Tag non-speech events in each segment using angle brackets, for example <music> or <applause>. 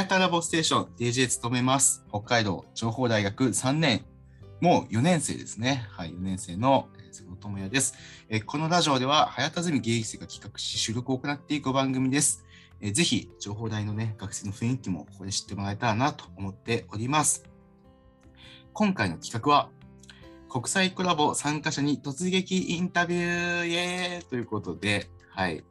やたラボステーション DJ 務めます。北海道情報大学3年、もう4年生ですね。はい、4年生の瀬野智也です。えこのラジオでは、早田ゼミ芸術が企画し、収録を行っていく番組です。えぜひ、情報大のね、学生の雰囲気もここで知ってもらえたらなと思っております。今回の企画は、国際コラボ参加者に突撃インタビューイエーということで、はい。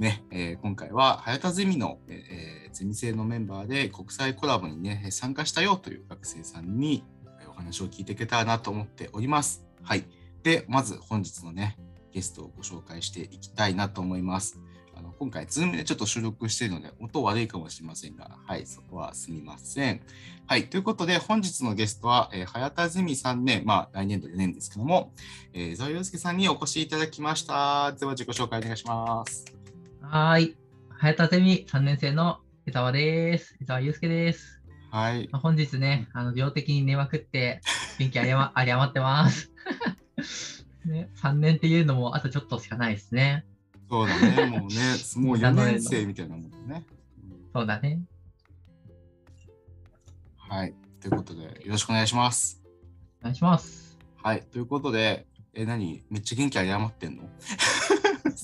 ね、えー今回は早田ゼミの、えーゼミ生のメンバーで国際コラボにね、参加したよという学生さんにお話を聞いていけたらなと思っております。はい。で、まず本日のね、ゲストをご紹介していきたいなと思います。あの今回、 Zoom でちょっと収録しているので、音悪いかもしれませんが、はい、そこはすみません。はい、ということで、本日のゲストは、えー早田ゼミ3年、まあ、来年度4年ですけども、えー、沢祐介さんにお越しいただきました。では、自己紹介お願いします。はーい。早田ゼミ3年生の江沢です。江沢祐介です。はい。まあ本日ね、あの病的に寝まくって、元気あり,、ま、<laughs> あり余ってます。<laughs> ね、3年っていうのもあとちょっとしかないですね。そうだね、もうね、<laughs> もう4年生みたいなもんだね。うんそうだね。はい。ということで、よろしくお願いします。お願いします。はい。ということで、え、何？めっちゃ元気あり余ってんの？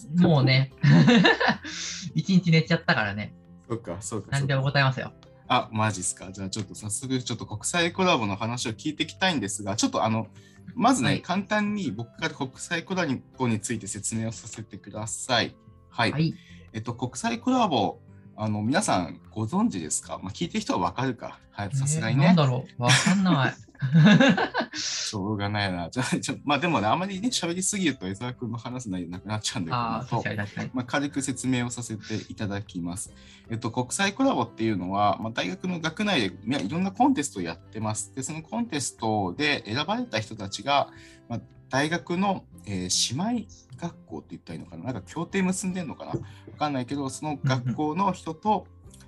<laughs> もうね、<laughs> 一日寝ちゃったからね、そうか、そうか。何でも答えますよ。あ、マジっすか。じゃあちょっと早速、ちょっと国際コラボの話を聞いていきたいんですが、ちょっとあの、まずね、はい簡単に僕から国際コラボについて説明をさせてください。はい。はい。えっと、国際コラボ、あの、皆さんご存知ですか？まあ、聞いてる人はわかるか。はい、さすがにね。えーなんだろうわかんない。<laughs> しょうがないな。じゃあ、ちょまあでもね、あまりね、喋りすぎると江沢君の話す内容なくなっちゃうんで、ああ、この後確かに確かに。まあ、軽く説明をさせていただきます。えっと、国際コラボっていうのは、まあ、大学の学内でいやいろんなコンテストをやってます。で、そのコンテストで選ばれた人たちが、まあ、大学の、えー姉妹学校って言ったらいいのかななんか協定結んでんのかなわかんないけど、その学校の人と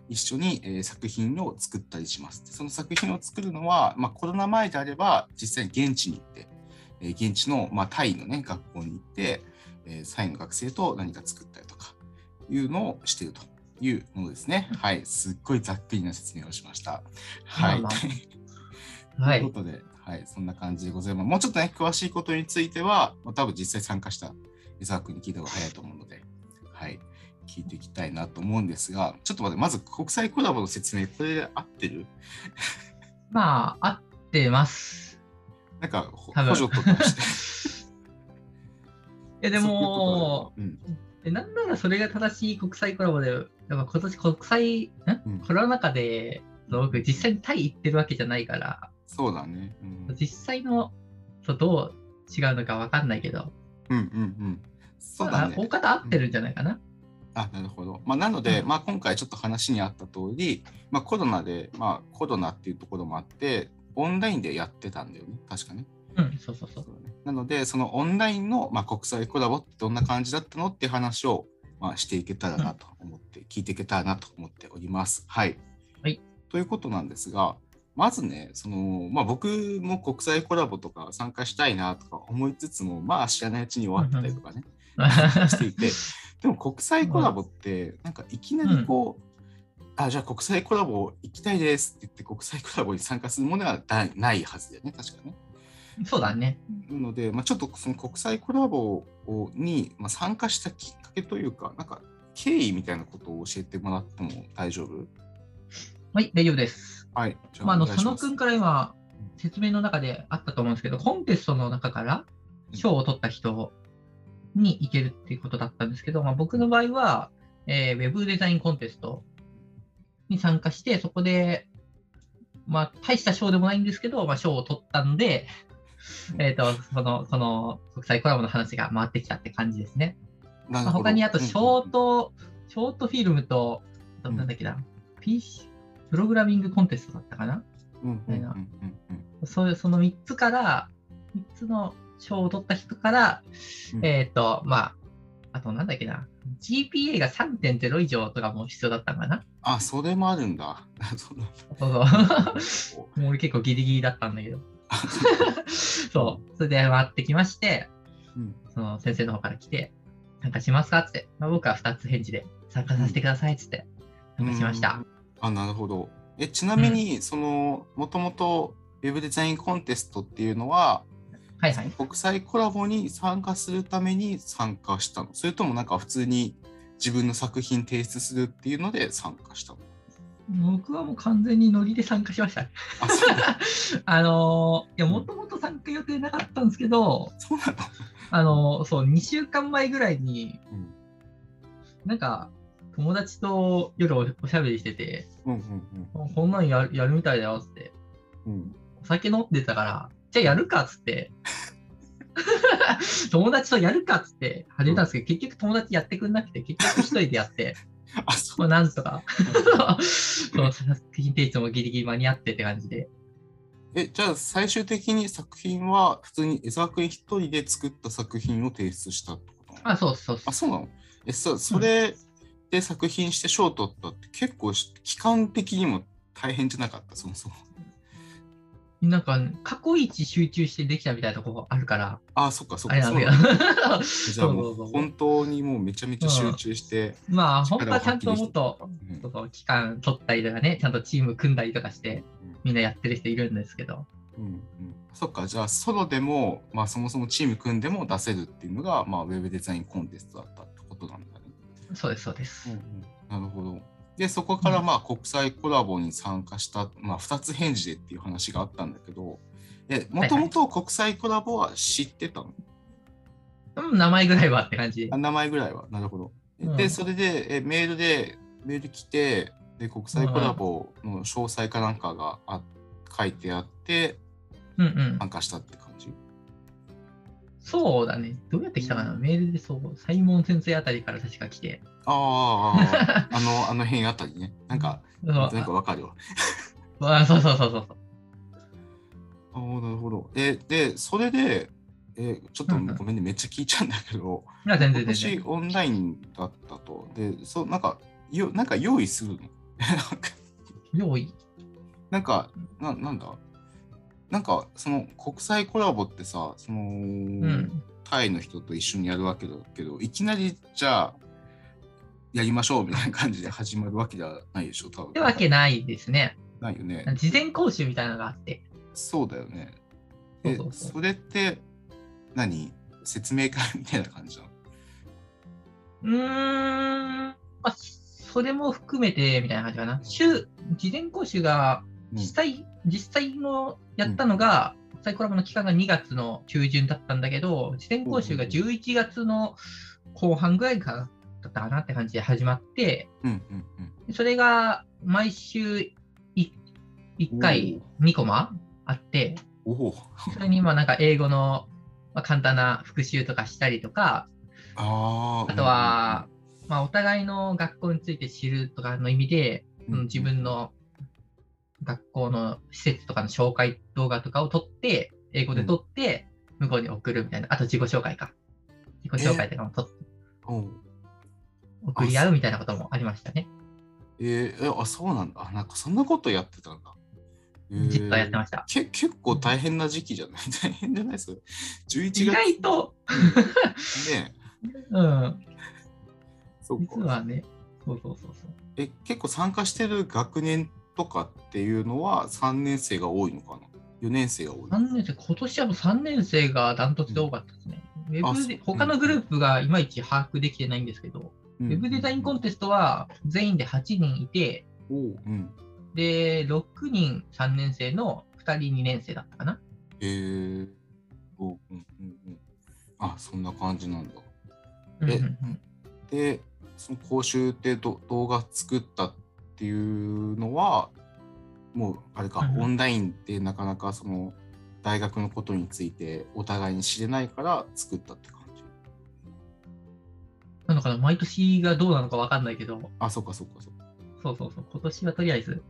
一緒に、えー作品を作ったりします。でその作品を作るのは、まあ、コロナ前であれば、実際に現地に行って、えー現地の、まあ、タイのね、学校に行って、えー、サイの学生と何か作ったりとかいうのをしているというものですね。はい。すっごいざっくりな説明をしました。はい。まあまあとはい <laughs> い。うことで、はい、そんな感じでございます。もうちょっとね、詳しいことについては、まあ多分実際参加した江沢君に聞いた方が早いと思うので、はい、聞いていきたいなと思うんですが、ちょっと待って、まず国際コラボの説明、これで合ってる？まあ、合ってます。なんか、補助とかして。<laughs> いやでも、そういうことだよえなんならそれが正しい国際コラボで、やっぱ今年国際、んうんコロナ禍で、僕実際にタイ行ってるわけじゃないから、うん、そうだね。うん、実際のそうどう違うのかわかんないけど、うん、うん、うん。そうだね。大方合ってるんじゃないかな。あなるほど。まあ、なので、うんまあ、今回ちょっと話にあった通り、まあ、コロナで、まあ、コロナっていうところもあって、オンラインでやってたんだよね、確かね。うん、そうそうそうそう。だねなので、そのオンラインの、まあ、国際コラボってどんな感じだったのっていう話を、まあ、していけたらなと思って、聞いていけたらなと思っております。はい。はいということなんですが、まずね、そのまあ、僕も国際コラボとか参加したいなとか思いつつも、まあ知らないうちに終わってたりとかね、していて、<laughs> でも国際コラボって、なんかいきなりこう、あ、じゃあ国際コラボ行きたいですって言って国際コラボに参加するものはないないはずだよね、確かね。そうだね。なので、まあ、ちょっとその国際コラボをに、まあ、参加したきっかけというか、なんか経緯みたいなことを教えてもらっても大丈夫？はい、大丈夫です。はい。じゃまあ、あの佐野君から今、説明の中であったと思うんですけど、コンテストの中から賞を取った人に行けるっていうことだったんですけど、まあ、僕の場合は、えーウェブデザインコンテストに参加して、そこで、まあ、大した賞でもないんですけど、まあ、賞を取ったんで、えっ、と、その、その、国際コラボの話が回ってきたって感じですね。まあ、他にあと、うんショート、ショートフィルムと、なんだっけな、PC、プログラミングコンテストだったかな？うんうんうんうんうん。そういう、その3つから、3つの賞を取った人から、うんえっ、と、まあ、あとなんだっけな、GPA が3.0以上とかも必要だったのかなあ、それもあるんだ。そうそう <laughs> もう俺結構ギリギリだったんだけど。<laughs> そう。それで回ってきまして、うんその先生の方から来て、参加しますかって、まあ、僕は2つ返事で参加させてくださいっつって参加しました。。あ、なるほど。え、ちなみに、その、もともとウェブデザインコンテストっていうのは、はいはい。国際コラボに参加するために参加したのそれともなんか普通に自分の作品提出するっていうので参加したの僕はもう完全にノリで参加しました。あ、そう <laughs> あのーいや、もともと参加予定なかったんですけど、そうなの？あのーそう、2週間前ぐらいに、うんなんか、友達と夜おおしゃべりしてて、うんうんこんなんやるやるみたいだよって、うん。うん。お酒飲んでたから、じゃあやるかっつって、<laughs> 友達とやるかっつって始めたんですけど、結局友達やってくんなくて、結局一人でやって、<laughs> あ、そまあう。なんとか、<laughs> そう作品提出もギリギリ間に合ってって感じで。え、じゃあ最終的に作品は普通に江沢君一人で作った作品を提出したってこと？あ、そうそうそうあ、。そうなの？え、そそれで作品して賞を取ったって結構し期間的にも大変じゃなかった、そもそも。なんか、過去一集中してできたみたいなとこあるから、あ、そっかそっか。あれなん。<laughs> じゃあもそう本当にもうめちゃめちゃ集中して、まあ、本当はちゃんともっと、うん。期間取ったりとかね、ちゃんとチーム組んだりとかして、みんなやってる人いるんですけど、うんうん、そっか、じゃあソロでも、まあ、そもそもチーム組んでも出せるっていうのが、まあ、ウェブデザインコンテストだったってことなんだね。そうです、そうです。なるほど。で、そこからまあ国際コラボに参加した、まあ、2つ返事でっていう話があったんだけど、もともと国際コラボは知ってたの、うん、名前ぐらいはって感じあ。名前ぐらいは。なるほど。うんで、それでえメールで、メール来て、で、国際コラボの詳細かなんかがあ書いてあって、うんうん。参加したって感じ。そうだね。どうやって来たかなメールでそう、サイモン先生あたりから確か来て。ああ、<laughs> あの、あの辺あたりね。なんか、なんかわかるわ。<laughs> あそうそうそうそうそう。ああ、なるほど。え、で、それで、え、ちょっとごめんね、めっちゃ聞いちゃうんだけど、いや、全今然全オンラインだったと。で、そう、なんか、よなんか用意するの？<laughs> 用意？なんか、ななんだ？なんか、その国際コラボってさ、その、うん。タイの人と一緒にやるわけだけど、いきなりじゃあ、やりましょうみたいな感じで始まるわけではないでしょ、多分。ってわけないですね。ないよね。事前講習みたいなのがあって。そうだよね。え、それって何、説明会みたいな感じなの？うーん。まあ、それも含めてみたいな感じかな。週、事前講習がうん実際、実際のやったのが、国際コラボの期間が2月の中旬だったんだけど、事前講習が11月の後半ぐらいからだったかなって感じで始まって、うんうんうん。それが毎週 1, 1回2コマあって。それにまあなんか英語のまあ簡単な復習とかしたりとか、ああ。あとは、まあ、お互いの学校について知るとかの意味で、自分の学校の施設とかの紹介動画とかを撮って、英語で撮って、向こうに送るみたいな、あと自己紹介か。自己紹介とかも撮っうん送り合うみたいなこともありましたね。えーえあ、そうなんだ。あなんかそんなことやってたんだ。えー実はやってました。け結構大変な時期じゃない？<laughs> 大変じゃないそれ？11月？意外と、<laughs> ね。うん、そう実か。はね、そうそうそうそう。え、結構参加してる学年とかっていうのは3年生が多いのかな ?4 年生が多い。3年生、今年はもう3年生がダントツで多かったですね。ウェあそうブで他のグループがいまいち把握できてないんですけど、ウウェブデザインコンテストは全員で8人いて、おううん。で、6人3年生の2人2年生だったかな。えー、おううんうんうん。あ、そんな感じなんだ。えうんうんうんで、その講習でど動画作ったっていうのは、もうあれか、うんオンラインでなかなかその大学のことについてお互いに知れないから作ったって感じ。なのかな、毎年がどうなのか分かんないけど、あ、そっかそっかそっか。そうそうそう、今年はとりあえず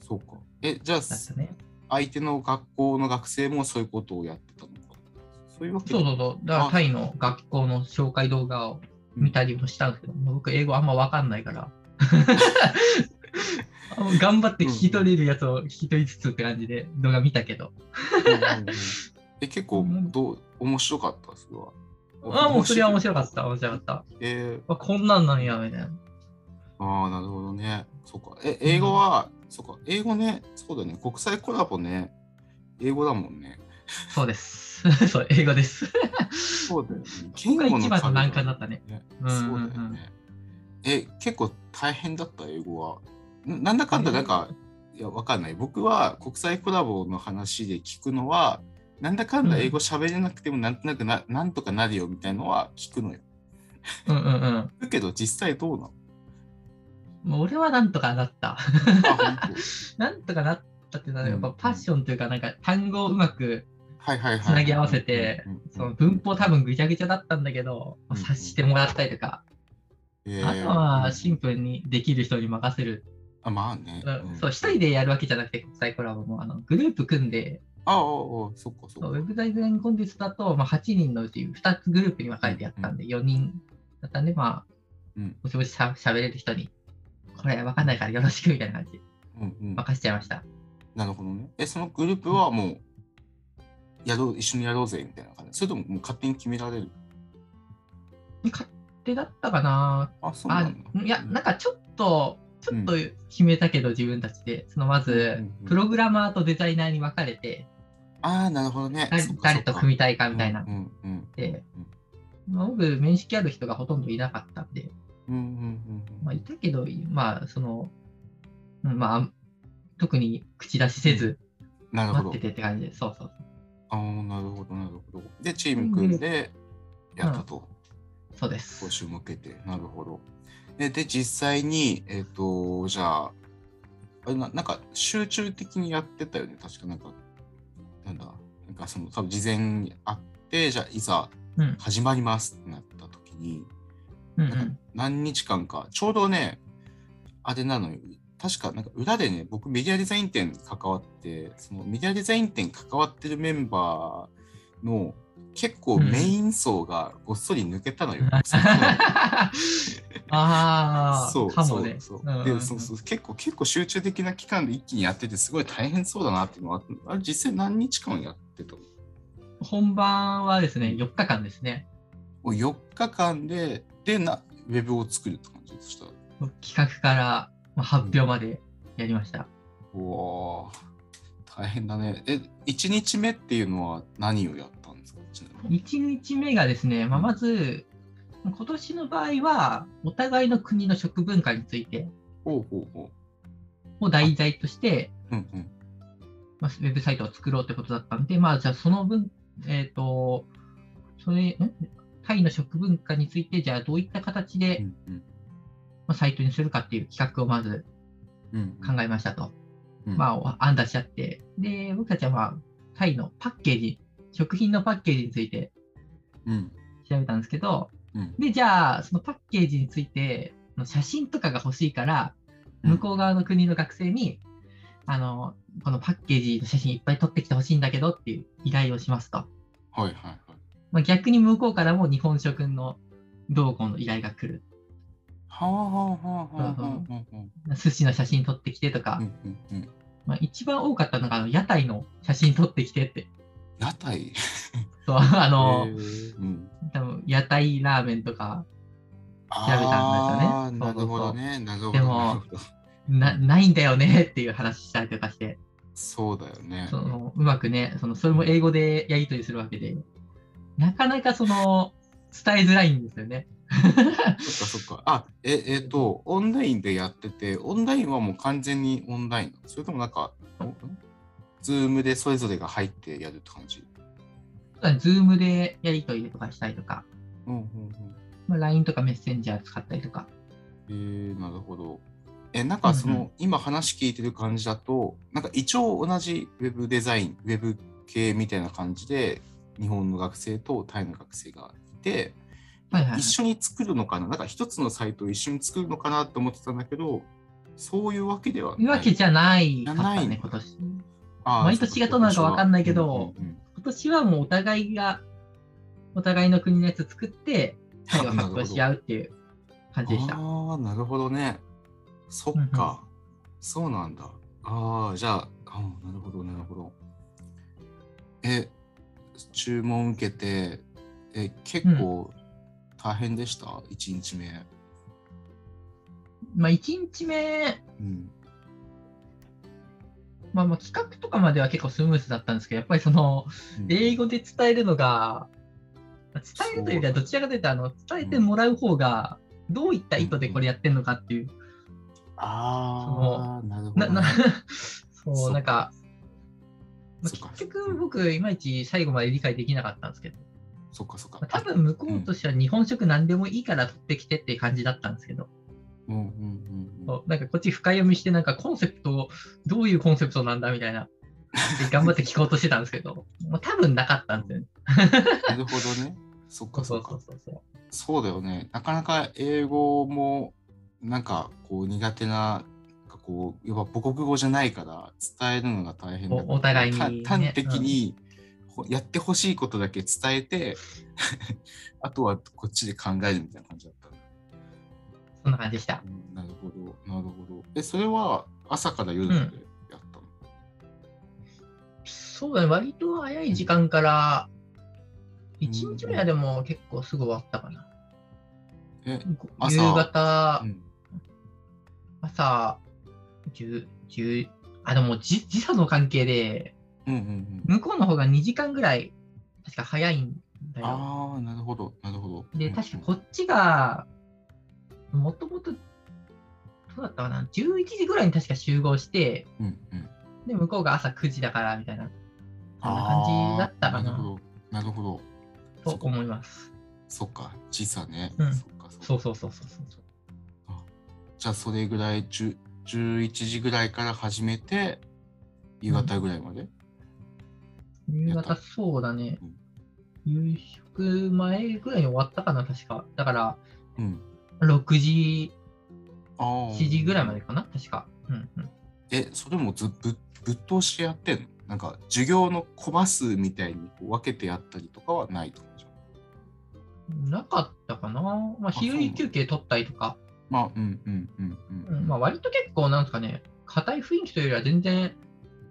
そうか。え、じゃあ、ね。相手の学校の学生もそういうことをやってたのか？そういうわけそうそうそう、だからあタイの学校の紹介動画を見たりもしたんですけど、僕、英語あんま分かんないから。<laughs> 頑張って聞き取れるやつを聞き取りつつって感じで動画見たけど。うんうんうんえ、結構どう、面白かった、それは。ああ、もうそれは面白かった、面白かった。えーあこんなんなんや、みたいな。ああ、なるほどね。そうか。え、英語は、そうか。英語ね、そうだね。国際コラボね。英語だもんね。そうです。<laughs> そう、英語です。そうだよね。ここが一番の難関だったね。ねうんうんうんそうだよね。え、結構大変だった、英語は。ななんだかんだ、なんか、いや、わかんない。僕は国際コラボの話で聞くのは、なんだかんだ英語喋れなくてもなんとなくな、なんとかなるよみたいのは聞くのよ。うんうんうん。だけど実際どうなの？もう俺はなんとかなった。<laughs> なんとかなったっていうのは、やっぱうんパッションというか、なんか単語をうまく、当はいはいはい。つなぎ合わせてうんうんうんその文法多分ぐちゃぐちゃだったんだけど、うん察してもらったりとか、えーあとはシンプルにできる人に任せる。あ、まあね。んそう、一人でやるわけじゃなくて、国際コラボもあのグループ組んで、ああ、ああ、そっかそっか。ウェブデザインコンテストだと、まあ、8人のうち2つグループに分かれてやったんで、4人だったんで、まあ、うんもしもししゃ喋れる人に、これ分かんないからよろしくみたいな感じでうんうん。任せちゃいました。なるほどね。え、そのグループはもう、やろう、一緒にやろうぜみたいな感じ。それとももう勝手に決められる？勝手だったかな。あ、そうなあんだ。いや、なんかちょっと、ちょっとう決めたけど、自分たちで、そのまずプログラマーとデザイナーに分かれて、ああ、なるほどね。誰と組みたいかみたいな。で、まあ、僕、面識ある人がほとんどいなかったんで、うんうんうんまあ、いたけど、まあ、その、うんまあ、特に口出しせず、待って。てって感じで、そうそうああ、なるほど、なるほど。で、チーム組んでやったと。そうです募。集向けて。なるほど。で、で実際に、えっ、と、じゃあ、あれななんか集中的にやってたよね。確かなんか、なんだ、なんかその、多分事前にあって、じゃあ、いざうん。始まりますってなった時に、うんうん。何日間か、ちょうどね、あれなのよ。確か、なんか裏でね、僕メディアデザイン展に関わって、そのメディアデザイン展に関わってるメンバーの結構メイン層がごっそり抜けたのよ。その <laughs> あそうあ、かもね。そうそううんうんでそうそう結構結構集中的な期間で一気にやっててすごい大変そうだなっていうのはあれ実際何日間やってたの？本番はですね、4日間ですね。もう4日間ででなウェブを作るって感じでした。企画からまあ発表までやりました。うわー大変だね。え、1日目っていうのは何をやった。1日目がですね、まあ、まず、今年の場合は、お互いの国の食文化についてを題材として、う。うんうん。まあ、ウェブサイトを作ろうってことだったんで、まあ、じゃあその分、えっ、と、それ、んタイの食文化について、じゃあどういった形で、うんうんまあ、サイトにするかっていう企画をまずうん考えましたと。うんまあ、案出し合って、で、僕たちはまあ、タイのパッケージ、食品のパッケージについてうん調べたんですけど、うんで、じゃあ、そのパッケージについて、の写真とかが欲しいから、向こう側の国の学生に、あの、このパッケージの写真いっぱい撮ってきてほしいんだけどっていう依頼をしますと。はいはいはい。まあ、逆に向こうからも日本食の同行の依頼が来る。はあはあはあはあは。寿司の写真撮ってきてとか、うんうんうん。まあ、一番多かったのがあの屋台の写真撮ってきてって。屋台そうあの、うん多分屋台ラーメンとかあ調べたんですよねなるほどね。なるほど。でもななないんだよねっていう話したりとかして、そうだよね。そのうまくねその、それも英語でやり取りするわけで、なかなかその伝えづらいんですよね。そっかそっか。あ、え、えっ、と、オンラインでやってて、オンラインはもう完全にオンラインそれともなんか、 Zoom でそれぞれが入ってやるって感じ？ズームでやり取りとかしたりとか、うんうんうん。まあ、LINE とかメッセンジャー使ったりとか。えー、なるほど。え、なんかその、うんう今話聞いてる感じだと、なんか一応同じウェブデザイン、ウェブ系みたいな感じで、日本の学生とタイの学生がいて、はいはいはい一緒に作るのかな？なんか一つのサイトを一緒に作るのかなと思ってたんだけど、そういうわけではない。いうわけじゃないね、じゃないの今年。毎年がどうなのかわかんないけどうんうんうん今年はもうお互いが、お互いの国のやつ作って、タイを発表し合うっていう感じでした。ああ、なるほどね。そっか。そうなんだ。ああ、じゃあ、あーなるほど、なるほど。え、注文受けて、え、結構大変でした、一 ?1 日目。まあ、1日目、うん。まあ、まあ企画とかまでは結構スムーズだったんですけど、やっぱりその、英語で伝えるのが、伝えるというよりはどちらかというと、あの伝えてもらう方が、どういった意図でこれやってるのかっていう、ああ、なるほど、ね。<laughs> そう、なんか、まあ結局僕、いまいち最後まで理解できなかったんですけど、そっかそっか。まあ。多分向こうとしては日本食何でもいいから取ってきてって感じだったんですけど、うんうんうんうん。なんかこっち深読みして、なんかコンセプト、どういうコンセプトなんだみたいな、で頑張って聞こうとしてたんですけど、<laughs> もう多分なかったんですよね。なるほどね。そっかそっかそうだよね。なかなか英語もなんかこう苦手な、なんかこう、要は母国語じゃないから伝えるのが大変だおお互いにねた端的に、ほやってほしいことだけ伝えて、<laughs> あとはこっちで考えるみたいな感じだった。そんな感じでした。うんなるほど、なるほど。え、それは朝から夜までやったの、そうだね、割と早い時間から、1日目はでも結構すぐ終わったかな。え、ご朝？夕方、うん、朝、10、10、あ、でも時時差の関係で、うんうんうん。向こうの方が2時間ぐらい、確か早いんだよ。ああ、なるほど、なるほど。で、うん確かこっちが、もともと、どうだったかな、11時ぐらいに確か集合して、うんうん。で、向こうが朝9時だから、みたいな、そんなあ感じだったかな、ーなるほど、なるほど。と思います。そっか、時差ね。うんそっか、そうそうそうそうそう。じゃあそれぐらい10 11時ぐらいから始めて夕方ぐらいまで、夕やった方、そうだねうん。夕食前ぐらいに終わったかな、確か。だから、うん、6時、ああ7時ぐらいまでかな、確か。うんうん、えそれもずぶぶっ通しでやってんの？なんか授業のコマ数みたいにこう分けてやったりとかはないとなかったかな？まあ、昼休憩取ったりとか、まあうんうんうんうんうん。まあ、割と結構、なんですかね、硬い雰囲気というよりは全然、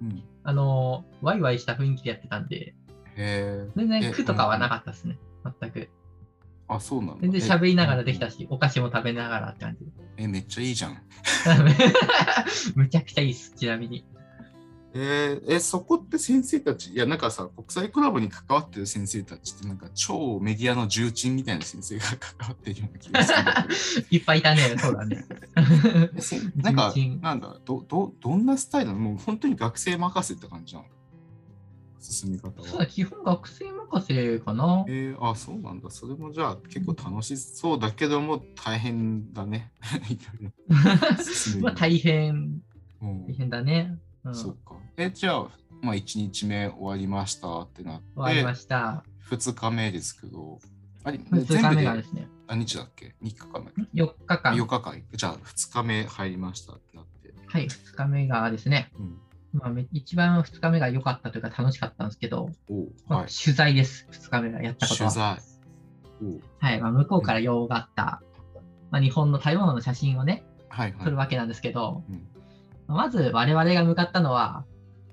うん。あのーワイワイした雰囲気でやってたんで、へえ全然え苦とかはなかったですね、全く。あそうなんだ。全然喋りながらできたえし、お菓子も食べながらって感じ。えめっちゃいいじゃん。<laughs> むちゃくちゃいいです、ちなみに。えーえそこって先生たちいやなんかさ国際コラボに関わってる先生たちってなんか超メディアの重鎮みたいな先生が関わってるような気がする <laughs> いっぱいいたね、そうだね。<laughs> なんかなんだど、ど、どんなスタイルなの？もう本当に学生任せって感じなの進み方は。そうだ、基本学生任せかな。えー、あ、そうなんだ。それもじゃあ結構楽しそうだけども大変だね。<laughs> まあ大変、うん大変だね。うん、終そうか。え、じゃあ、まあ1日目終わりましたってなって、わりました。2日目ですけど、あれ、2全部で日目がですね、何日だっけ ?3 日間目。4日間。4日間。じゃあ2日目入りましたってなって。はい、2日目がですね、うん。まあ、め一番2日目が良かったというか楽しかったんですけど、おうまあはい。取材です、2日目がやったこと取は。はいまあ、向こうから用があった、まあ、日本の食べ物の写真をね、はいはい撮る。わけなんですけど、うんまず我々が向かったのは、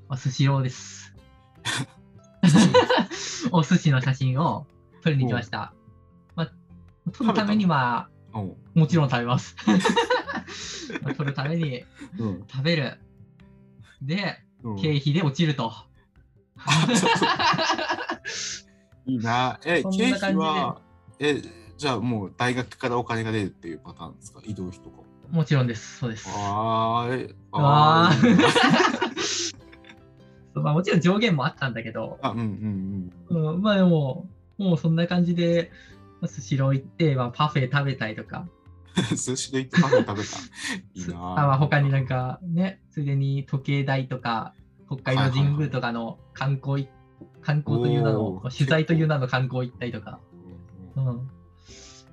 まあスシローです。<laughs> お寿司の写真を撮りに行きました。まあ、撮るためには、おうもちろん食べます。<laughs> <laughs> まあ撮るためにうん食べる。で、うん経費で落ちると。いいな。え、経費は、え、じゃあもう大学からお金が出るっていうパターンですか？移動費とか。もちろんです。そうです。あーえ、あー <laughs> まあ、もちろん上限もあったんだけど、あ、うんうんうん、まあでも、もうそんな感じで、まあスシロー行って、まあ、パフェ食べたりとか、うん。寿司で行ってパフェ食べた。<laughs> いいすな。あまあ、他になんかね、ついでに時計台とか、北海道神宮とかの観光い、観光という名の取材という名の観光行ったりとか、うんうんうん、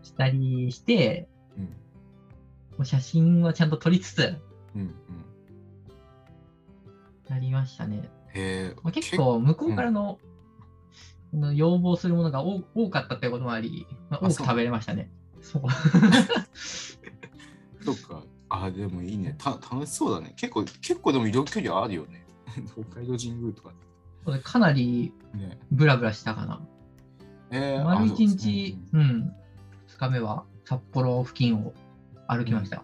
したりして、うんもう写真はちゃんと撮りつつ、うんうん。なりましたね。まあ、結構向こうからの,、あの要望するものが多多かったってこともあり、多く食べれましたね。そう。<laughs> そっか。あ、でもいいね。た楽しそうだね。結構、結構でも移動距離あるよね。<laughs> 北海道神宮とかそれかなりね。ブラブラしたかな。えー、丸一あ日、うん、2日目は札幌付近を歩きました。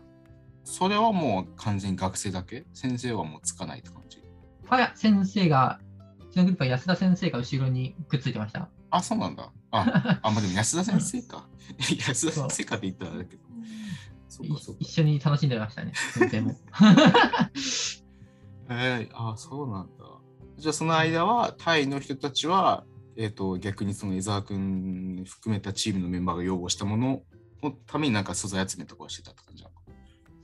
それはもう完全に学生だけ？先生はもうつかないって感じ？あいや、先生が、うちのグループは安田先生が後ろにくっついてました。あ、そうなんだ。あ、あまあ、でも安田先生か。安田先生かって言ったらあれだけど。一緒に楽しんでましたね、先生も。<laughs> えー、あ、そうなんだ。じゃあその間はタイの人たちは、えっ、と逆にその江沢君含めたチームのメンバーが要望したもののためになんか素材集めとかをしてたって感じなの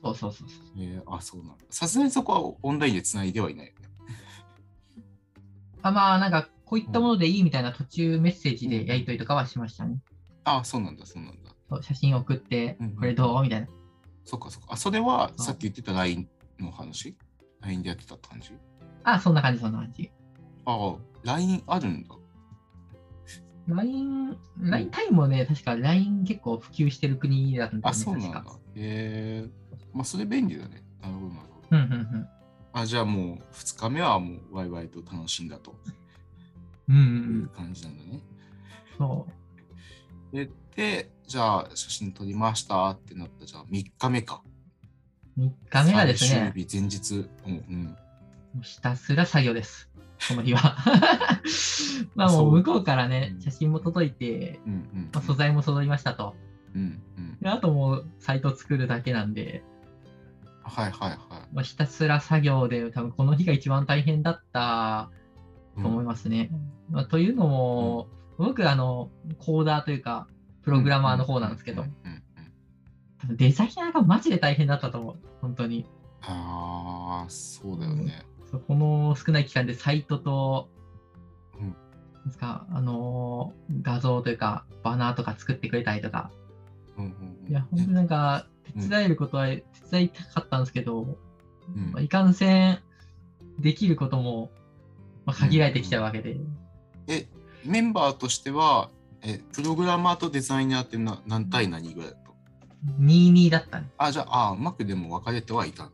そうそうそうそう。えー、あ、そうなんだ。さすがにそこはオンラインでつないではいないよね。あまあ、なんか、こういったものでいいみたいな途中メッセージでやり取りとかはしましたね。あ、そうなんだ、そうなんだ。そう写真送ってこれどう？みたいな。そっかそっか。あ、それはさっき言ってた LINE の話 ?LINE でやってた感じ？あ、そんな感じ、そんな感じ。ああ、LINE あるんだ。LINE、LINE タイもね、確か LINE 結構普及してる国だったんだあ、よね、そうなんだ。へえまあ、それ便利だね。なるほど、なるほど。うんうんうん。あ、じゃあもう2日目はもうワイワイと楽しんだといんう感じなんだね。そう。で、でじゃあ写真撮りましたってなったじゃあ3日目か。3日目はですね、最終日前日。うんうん。もうひたすら作業です。この日は。<laughs> まあもう向こうからねう、ん写真も届いて、うんうんまあ、素材も揃いましたと。うんうん。であともうサイト作るだけなんで、はいはいはい。まあ、ひたすら作業で、多分この日が一番大変だったと思いますね。まあ、というのも、僕、あの、コーダーというか、プログラマーの方なんですけどデザイナーがマジで大変だったと思う。本当に。ああ、そうだよね。そうこの少ない期間でサイトと、うんですか、あのー画像というか、バナーとか作ってくれたりとか、うんうんうんいや、本当になんか、うん手伝えることは手伝いたかったんですけど、うんまあいかんせん、できることも、まあ、限られてきちゃうわけで、え、メンバーとしては、え、プログラマーとデザイナーってな何対何ぐらいだと22だったね。あ、じゃあ、あうまくでも分かれてはいたんだ。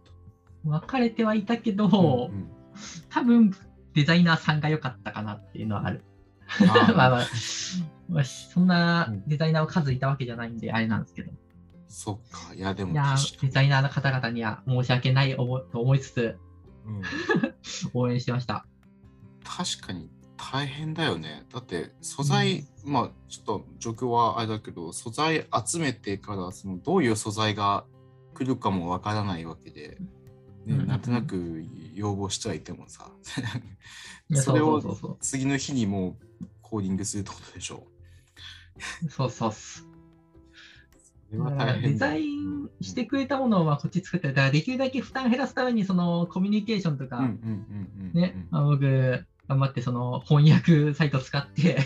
分かれてはいたけど、うんうん多分デザイナーさんが良かったかなっていうのはある。あー <laughs> まあまあ、まあ、そんなうんデザイナーの数いたわけじゃないんで、あれなんですけど。そっか。いや、でもデザイナーの方々には申し訳ないと思いつつ、に、うん <laughs> 応援してました。確かに大変だよね。だって素材、まあちょっと状況はあれだけど、素材集めてからそのどういう素材が来るかもわからないわけで、ねうん。うんうんなんとなく要望してはいてもさ、<laughs> それを次の日にもうコーディングするってことでしょ。そう。そうそうデザインしてくれたものをまあこっち作ってる。だからできるだけ負担減らすためにそのコミュニケーションとか、うんうんうんうんね、僕、頑張ってその翻訳サイト使って、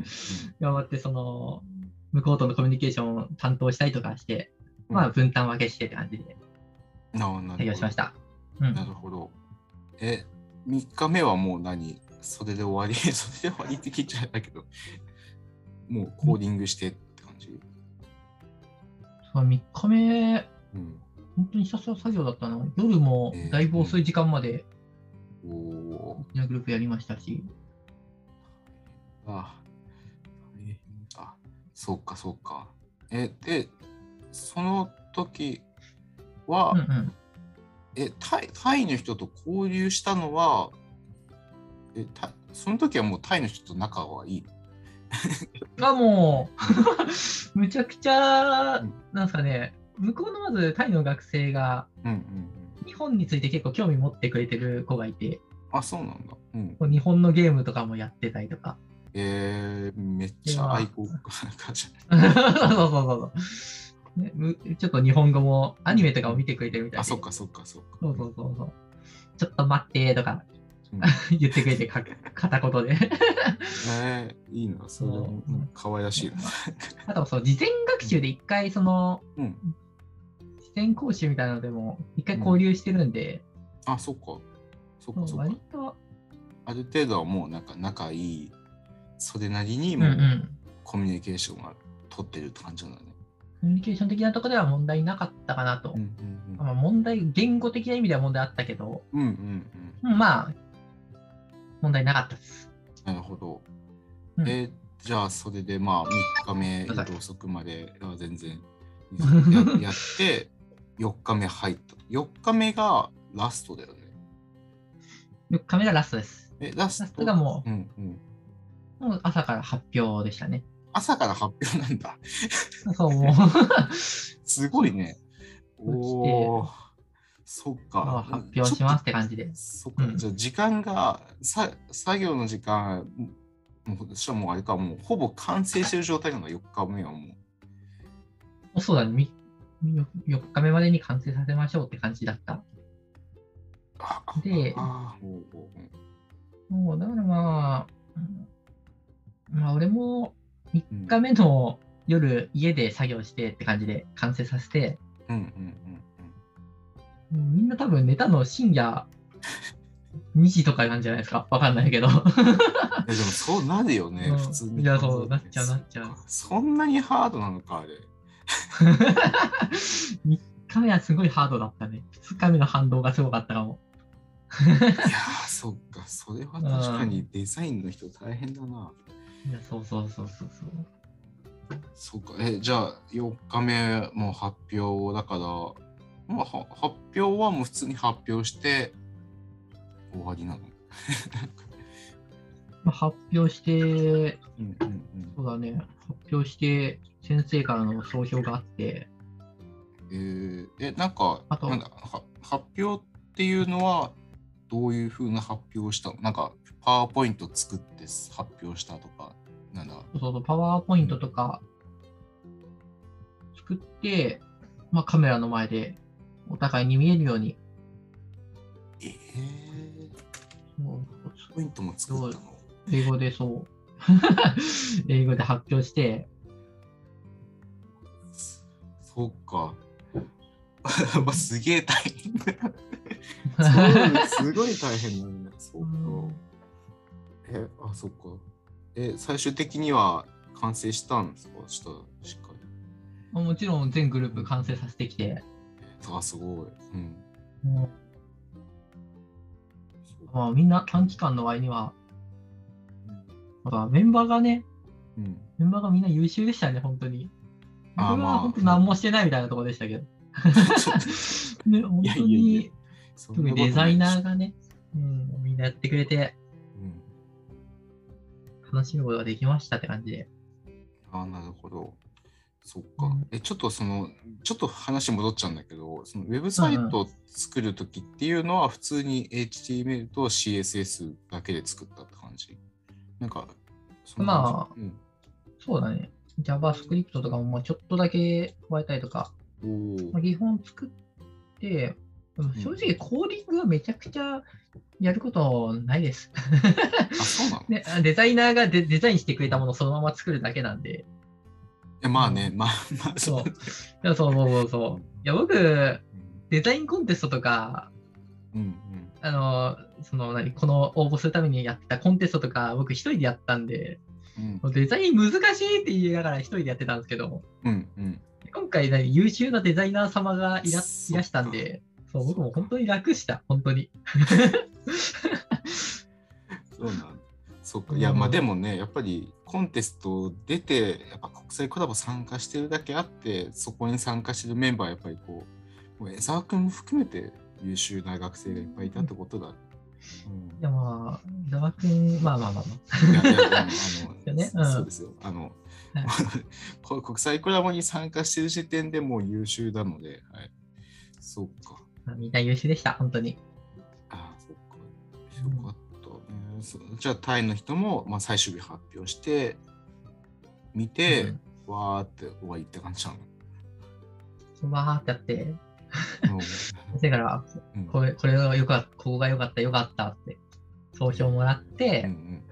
<laughs> 頑張ってその向こうとのコミュニケーションを担当したりとかして、うん。まあ分担分けしてって感じで作業しました。うん。なるほど。え、3日目はもう何？それで終わり？<laughs> それで終わりって聞いちゃうんだけど、もうコーディングしてって感じ？そう3日目、うん。本当にひたすら作業だったの。夜もだいぶ遅い時間までおお大きなグループやりましたし、ー。あ、大変だ。そうか、そうか。え、で、その時は、うんうん、えタイ、タイの人と交流したのは、え、タその時はもうタイの人と仲はいい <laughs> あ、もう、<laughs> むちゃくちゃうん、なんですかね、向こうのまずタイの学生がうんうんうん。日本について結構興味持ってくれてる子がいて、あ、そうなんだ。うん。日本のゲームとかもやってたりとか。えー、めっちゃ愛好家な感じ。<laughs> そうそうそうそう、ねむ。ちょっと日本語もアニメとかを見てくれてるみたいで。あ、そっかそっかそっか。そうそうそうそう。ちょっと待ってとかうん <laughs> 言ってくれてか、片言で。えー、いいな、それもうん可愛らしいな。あとそう、事前学習で一回その、うん。事前講習みたいなのでも一回交流してるんで、あ、そっか。そっかそっ割か。と、ある程度はもうなんか仲いい、それなりにうんもううん。コミュニケーションが取ってるって感じなんだね。コミュニケーション的なところでは問題なかったかなと。うんまあ、問題、言語的な意味では問題あったけど、うんうん。うんうんうん。うんまあ、問題なかったです。なるほど。うんえーじゃあそれでまあ3日目はい夜遅くまでは全然ややって、4日目入った。4日目がラストだよね。4日目がラストです。え、ラスト？ラストがもうんうん。う、もう朝から発表でしたね。朝から発表なんだ。そう、もう <laughs> すごいね。<laughs> おお。そっか。まあ発表しますって感じで。そっか、うんじゃあ時間がさ作業の時間もうしかもあれかもうほぼ完成してる状態なの4日目はもうそうだね、みみ4日目までに完成させましょうって感じだった。あでもうだからまあ、うんまあ俺も3日目の夜家で作業してって感じで完成させて、みんな多分寝たの深夜2時とかなんじゃないですか？わかんないけど。でもそうなるよね、うん。普通に。いやそうなっちゃうなっちゃう。そんなにハードなのかあれ3日目はすごいハードだったね。2日目の反動がすごかったかも。いやーそっか。それは確かにデザインの人大変だな。いやそうそうそうそうそう。そっか。えじゃあ4日目もう発表だから、まあ、は発表はもう普通に発表して終わりなの？<laughs> まあ、発表して、うんうんうん。そうだね、発表して、先生からの総評があって、えー。えなんかあとなんだは発表っていうのはどういうふうな発表をしたの？なんかパワーポイント作って発表したとかなんだ？そうそうパワーポイントとか作って、まあ、カメラの前でお互いに見えるように、えー、そう。ポイントも作ったの？英語でそう、<laughs> 英語で発表して、そうか。<laughs> まあ、すげえ大変 <laughs> すごい大変なんだ。そうか。え、あ、そっか。え、最終的には完成したんですか？したしっかり。まあもちろん全グループ完成させてきて、あ、すごい。うん。まあ、みんな短期間の割には、やっぱメンバーがね、うん。メンバーがみんな優秀でしたね、本当に。僕は何もしてないみたいなところでしたけど。<laughs> ね、本当に、特にデザイナーがね、うん、みんなやってくれて、うん。楽しむことができましたって感じで。あ、なるほど。そっかうん。え、ちょっとその、ちょっと話戻っちゃうんだけど、そのウェブサイトを作るときっていうのは普通に HTML と CSS だけで作ったって感じ？なんか、そんな感じうんそうだね。JavaScript とかもまあちょっとだけ加えたりとか、まあ、基本作って、正直コーディングはめちゃくちゃやることないです。あ、そうなの？<laughs> ね、デザイナーがデデザインしてくれたものをそのまま作るだけなんで。えまあね、まあ、まあ、そうう。いやそうそうそうそう。いや僕、うんデザインコンテストとか、うんあの、その何、この応募するためにやってたコンテストとか、僕一人でやったんで、うん。デザイン難しいって言いながら一人でやってたんですけど、うんうん。今回何優秀なデザイナー様がいらいらしたんで、そう僕も本当に楽した、本当に。そうなんだ。そっか。いやまあうんでもねやっぱりコンテスト出てやっぱ国際コラボ参加してるだけあってそこに参加してるメンバーやっぱりこうもう江沢君も含めて優秀な学生がいっぱいいたってことだ。うんいやまあ、伊沢君、まあまあまあ <laughs> そうですよ。あの、はい <laughs> こ国際コラボに参加してる時点でもう優秀なので、はい。そっか。まあみんな優秀でした、本当に。ああ、そっか。よかったね。そじゃあ、タイの人も、まあ、最終日発表して、見て、うんわーって終わりって感じなの？わーってやって、うんだから、うん。これ、これがよかった、ここがよかった、よかったって、総評もらっうんて、うん。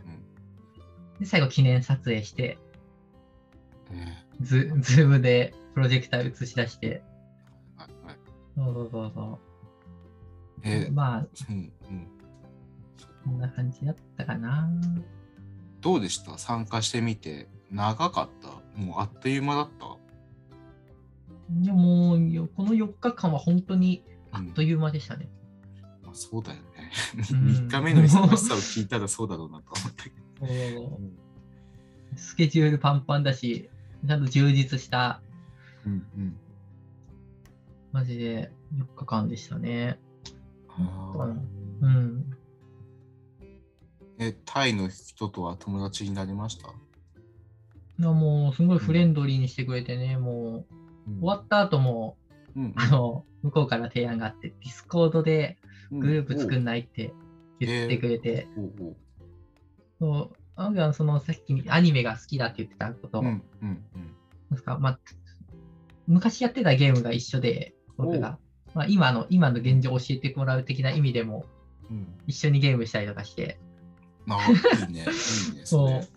で最後記念撮影して、ズズームでプロジェクター映し出して、はいはい。そうそうそうそえう。まあ、うんうん。こんな感じだったかな。どうでした？参加してみて。長かった？もうあっという間だった？でもこの4日間は本当にあっという間でしたね。まあ、そうだよね。うん3日目の忙しさを聞いたらそうだろうなと思ったけど。<laughs> スケジュールパンパンだし、ちゃんと充実したうんうんマジで4日間でしたね。うん。え、タイの人とは友達になりました、いやもう、すごいフレンドリーにしてくれてね、もう、終わった後も、うんあの、向こうから提案があって、 Discord でうんグループ作んないって言ってくれて、そう、あのそのさっきアニメが好きだって言ってたこと、うんうんうんなんですか、まあ、昔やってたゲームが一緒で、僕が。まあ、今の、今の現状を教えてもらう的な意味でも、うん。一緒にゲームしたりとかして。まあ、いいね。<laughs> いいね。そうれ。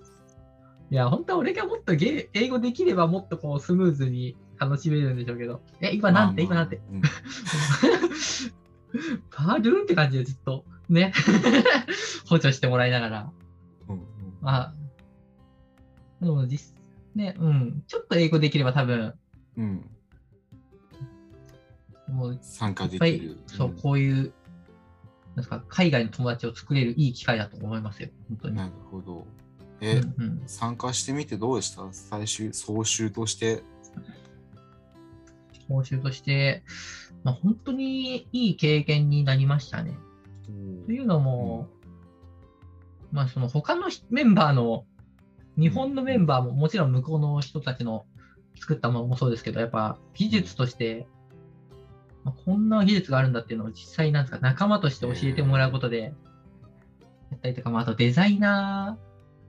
いや、本当は俺がもっとゲー英語できればもっとこうスムーズに楽しめるんでしょうけど。え、今なんて、今なんて？。まあまあパルーンって感じでずっとね、<laughs> 補助してもらいながら。うんうんうんまあ、でも実、ね、うん、ちょっと英語できれば多分、うん。もう参加できる。、そう、んこういう、なんか、海外の友達を作れるいい機会だと思いますよ、本当に。なるほど。うえ、んうん、参加してみてどうでした？最終、総集として。報酬として、まあ、本当にいい経験になりましたね。というのも、まあ、その他のひメンバーの、日本のメンバーももちろん向こうの人たちの作ったものもそうですけど、やっぱ技術として、まあ、こんな技術があるんだっていうのを実際なんですか、仲間として教えてもらうことで、やったりとか、まあ、あとデザイナ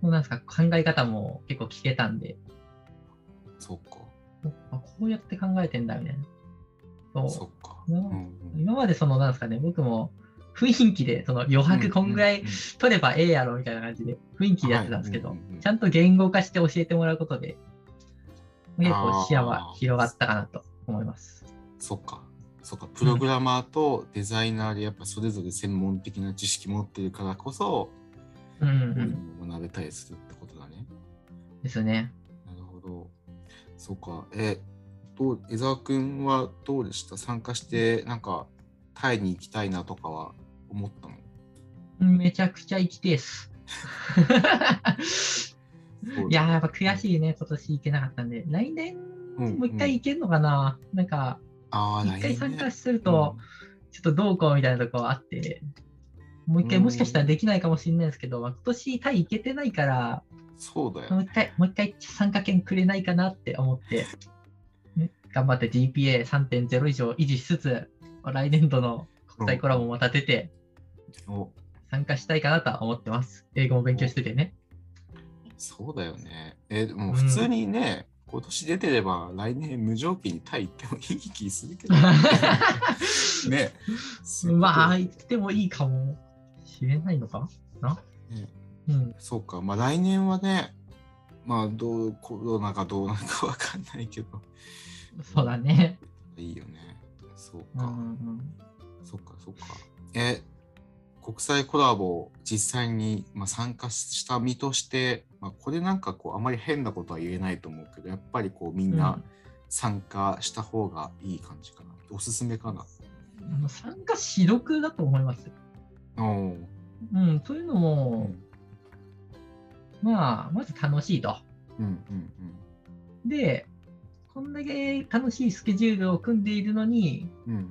ーのなんですか考え方も結構聞けたんで、そっか。あこうやって考えてんだみたいな。そう今までそのなんですかね、僕も雰囲気でその余白こんぐらい取ればええやろみたいな感じで雰囲気でやってたんですけど、ちゃんと言語化して教えてもらうことで、結構視野は広がったかなと思います。そっか。そっか。プログラマーとデザイナーでやっぱそれぞれ専門的な知識持ってるからこそ、うんうん学べたりするってことだね。ですね。なるほど。そうか。え、どう江沢くんはどうでした？参加して、なんか、タイに行きたいなとかは思ったの？めちゃくちゃ行きてす。いやー、やっぱ悔しいね、今年行けなかったんで。来年、うんもう一回行けんのかな、なんか、ああ、一回参加するると、ちょっとどうこうみたいなとこあって、もう一回うん。もしかしたらできないかもしれないですけど、まあ今年タイ行けてないから、そうだよね。もう一回、もう一回参加券くれないかなって思って、ね、頑張って GPA3.0 以上維持しつつ、来年度の国際コラボも立ててお参加したいかなとは思ってます。英語も勉強しててね。そうだよね。え、でも普通にね、今年出てれば来年無条件にタイ行ってもいい気するけどね。<laughs> ねまあ、行ってもいいかもしれないのかな？ねうん。そうか、まあ来年はね、まあどう、コロナがどうなるかわかんないけど、<laughs> そうだね。いいよね。そううか、んそっか、そっか。え、国際コラボ実際に、まあ、参加した身として、まあ、これなんかこうあまり変なことは言えないと思うけどやっぱりこうみんう。なん参加した方がいい感じかな、おすすめかなうん参加しどくだと思います。おーうん、そういうのうも、んまあ、まず楽しいと。うんうんで、こんだけ楽しいスケジュールを組んでいるのに、うん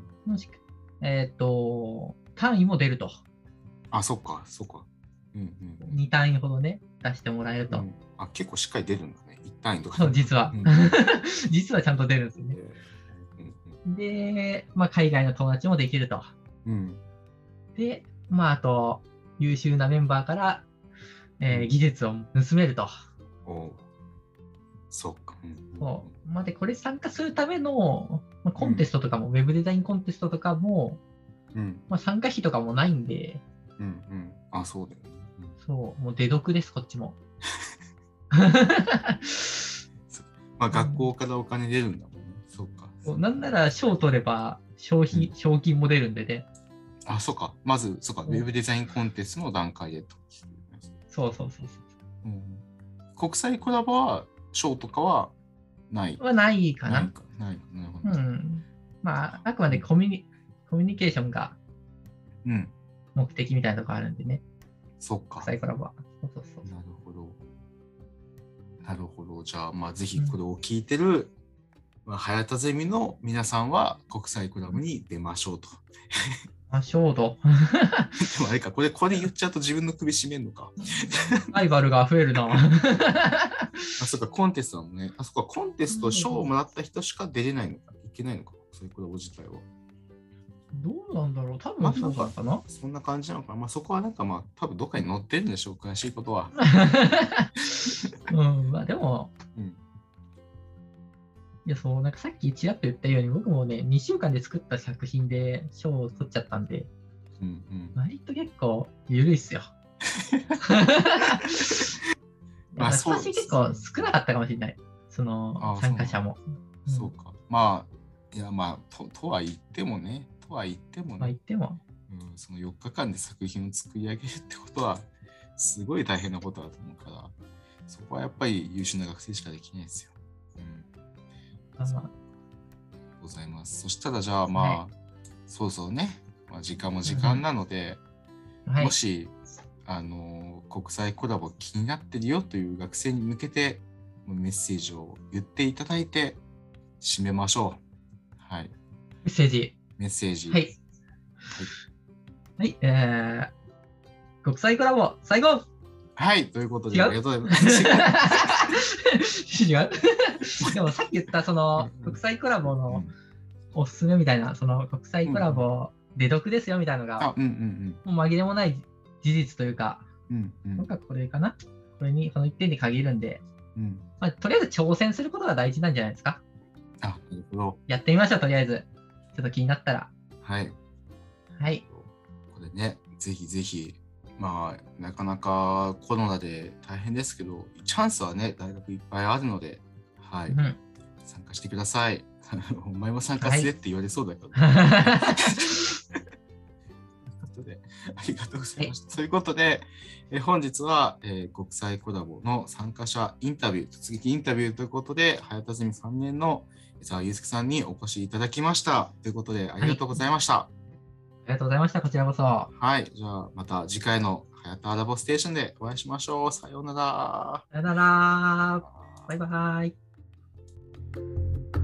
えっ、と、単位も出ると。あそっかそっかうんうん2単位ほどね、出してもらえると。うんあ結構しっかり出るんだね一単位とかそう、実は。うん <laughs> 実はちゃんと出るんですよね。うんで、まあ、海外の友達もできると。うんで、まあ、あと、優秀なメンバーから、えー技術を盗めると。そっか、うんそう。まあ、で、これ参加するための、まあ、コンテストとかも、ウェブデザインコンテストとかも、うん。まあ、参加費とかもないんで、うんうん。あそうだよね、うん。そう、もう出得です、こっちも。<laughs> まあ学校からお金出るんだもんね。そうか。そう。なんなら賞取れば賞費、うん。賞金も出るんでね。あ、そうか。まず、そうか。ウうん。ェブデザインコンテストの段階でと。そうそうそうそうん国際コラボは賞とかはない？う。はないかな。ないか。ないか。なるほど。うん。まあ、あくまでコミュニコミュニケーションがうん。目的みたいなとこあるんでね。そっか国。際コラボは。そうそうそう。なるほど。なるほど。じゃあ、まあ、ぜひこれを聞いてるまあ、早田ゼミの皆さんは国際クラブに出ましょうと。あ、衝動。<laughs> でもあれか、これ、これ言っちゃうと自分の首絞めんのか。ライバルが増えるな。<laughs> あ、そっか、コンテストだもんね。あ、そっか、コンテスト賞をもらった人しか出れないのか。いけないのか、そういうクラブ自体は。どうなんだろう多分そうだったかな。そんな感じなのかな。まあ、そこはなんかまあ、多分どっかに載ってるんでしょう、詳しいことは。<laughs> うん、まあでも、うんいや、そう、なんかさっきちらっと言ったように、僕もね、2週間で作った作品で賞を取っちゃったんで、うんうん。割と結構緩いっすよ。<laughs> まあ私結構少なかったかもしれない。そのあ参加者も。うんそうか。まあ、いや、まあ、ととは言ってもね、とは言ってもまあね、言っても。うん、その4日間で作品を作り上げるってことは、すごい大変なことだと思うから、そこはやっぱり優秀な学生しかできないですよ。ございます。そしたら、じゃあ、まあ、はそうそうね、まあ、時間も時間なので、はいも。し、あの国際コラボ気になってるよという学生に向けてメッセージを言っていただいて締めましょう。はい。メッセージ。メッセージ。はい。はい。えー、国際コラボ、最後はい。ということで、ありがとうございます。<laughs> 違う？<laughs> でもさっき言ったそのうん国際コラボうのんおすすめみたいな、その国際コラボ出読ですよみたいなのあが、、うんうんもう紛れもない事実というか、うん。うん僕はこれかな？これに、この一点に限るんで、うん。うん。まあ、とりあえず挑戦することが大事なんじゃないですか？あ、なるほど。やってみましょう、とりあえず。ちょっと気になったら。はい。はい。これね、ぜひぜひ、まあ、なかなかコロナで大変ですけど、チャンスはね、大学いっぱいあるので、はい。うん参加してください。<laughs> お前も参加すれって言われそうだけど、ね。<laughs> ということで、ありがとうございました。ということで、えー本日は、えー国際コラボの参加者インタビュー、突撃インタビューということで、早田ゼミ3年の伊沢祐介さんにお越しいただきました。ということで、ありがとうございました。ありがとうございました。こちらこそ。はい、じゃあまた次回の早田ラボステーションでお会いしましょう。さようなら。さよなら。バイバイ。